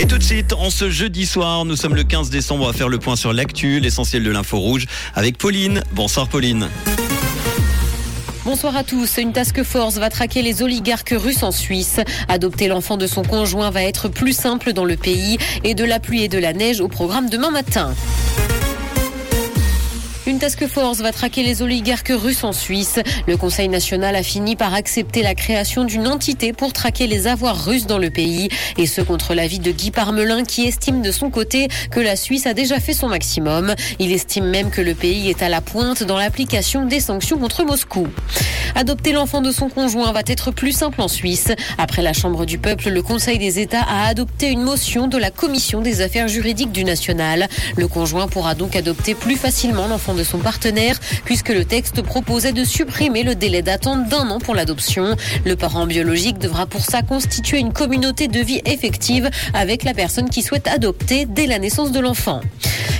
Et tout de suite, en ce jeudi soir, nous sommes le 15 décembre, va faire le point sur l'actu, l'essentiel de l'info rouge, avec Pauline. Bonsoir Pauline. Bonsoir à tous. Une task force va traquer les oligarques russes en Suisse. Adopter l'enfant de son conjoint va être plus simple dans le pays et de la pluie et de la neige au programme demain matin. Une task force va traquer les oligarques russes en Suisse. Le Conseil national a fini par accepter la création d'une entité pour traquer les avoirs russes dans le pays. Et ce contre l'avis de Guy Parmelin qui estime de son côté que la Suisse a déjà fait son maximum. Il estime même que le pays est à la pointe dans l'application des sanctions contre Moscou. Adopter l'enfant de son conjoint va être plus simple en Suisse. Après la Chambre du peuple, le Conseil des États a adopté une motion de la Commission des affaires juridiques du national. Le conjoint pourra donc adopter plus facilement l'enfant de son partenaire, puisque le texte proposait de supprimer le délai d'attente d'un an pour l'adoption. Le parent biologique devra pour ça constituer une communauté de vie effective avec la personne qui souhaite adopter dès la naissance de l'enfant.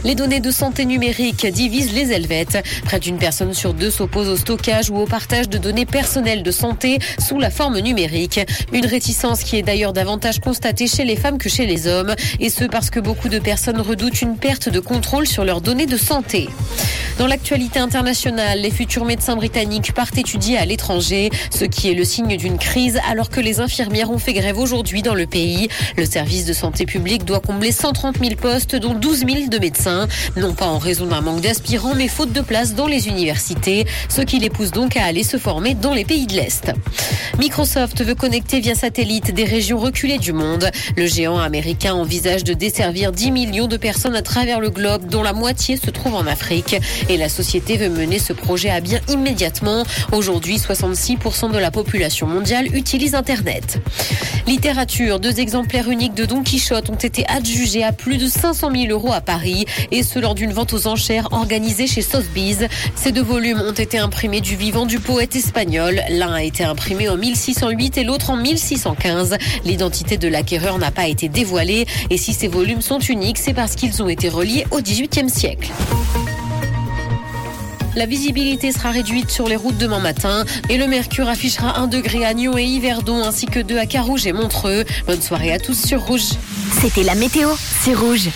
Les données de santé numérique divisent les Helvètes. Près d'une personne sur deux s'oppose au stockage ou au partage de données personnelles de santé sous la forme numérique. Une réticence qui est d'ailleurs davantage constatée chez les femmes que chez les hommes. Et ce parce que beaucoup de personnes redoutent une perte de contrôle sur leurs données de santé. Dans l'actualité internationale, les futurs médecins britanniques partent étudier à l'étranger, ce qui est le signe d'une crise alors que les infirmières ont fait grève aujourd'hui dans le pays. Le service de santé publique doit combler 130 000 postes, dont 12 000 de médecins, non pas en raison d'un manque d'aspirants, mais faute de place dans les universités, ce qui les pousse donc à aller se former dans les pays de l'Est. Microsoft veut connecter via satellite des régions reculées du monde. Le géant américain envisage de desservir 10 millions de personnes à travers le globe, dont la moitié se trouve en Afrique. Et la société veut mener ce projet à bien immédiatement. Aujourd'hui, 66% de la population mondiale utilise Internet. Littérature, deux exemplaires uniques de Don Quichotte ont été adjugés à plus de 500 000 euros à Paris, et ce lors d'une vente aux enchères organisée chez Sotheby's. Ces deux volumes ont été imprimés du vivant du poète espagnol. L'un a été imprimé en 1608 et l'autre en 1615. L'identité de l'acquéreur n'a pas été dévoilée, et si ces volumes sont uniques, c'est parce qu'ils ont été reliés au XVIIIe siècle. La visibilité sera réduite sur les routes demain matin et le mercure affichera 1 degré à Nyon et Yverdon ainsi que 2 à Carouge et Montreux. Bonne soirée à tous sur Rouge. C'était la météo, c'est Rouge.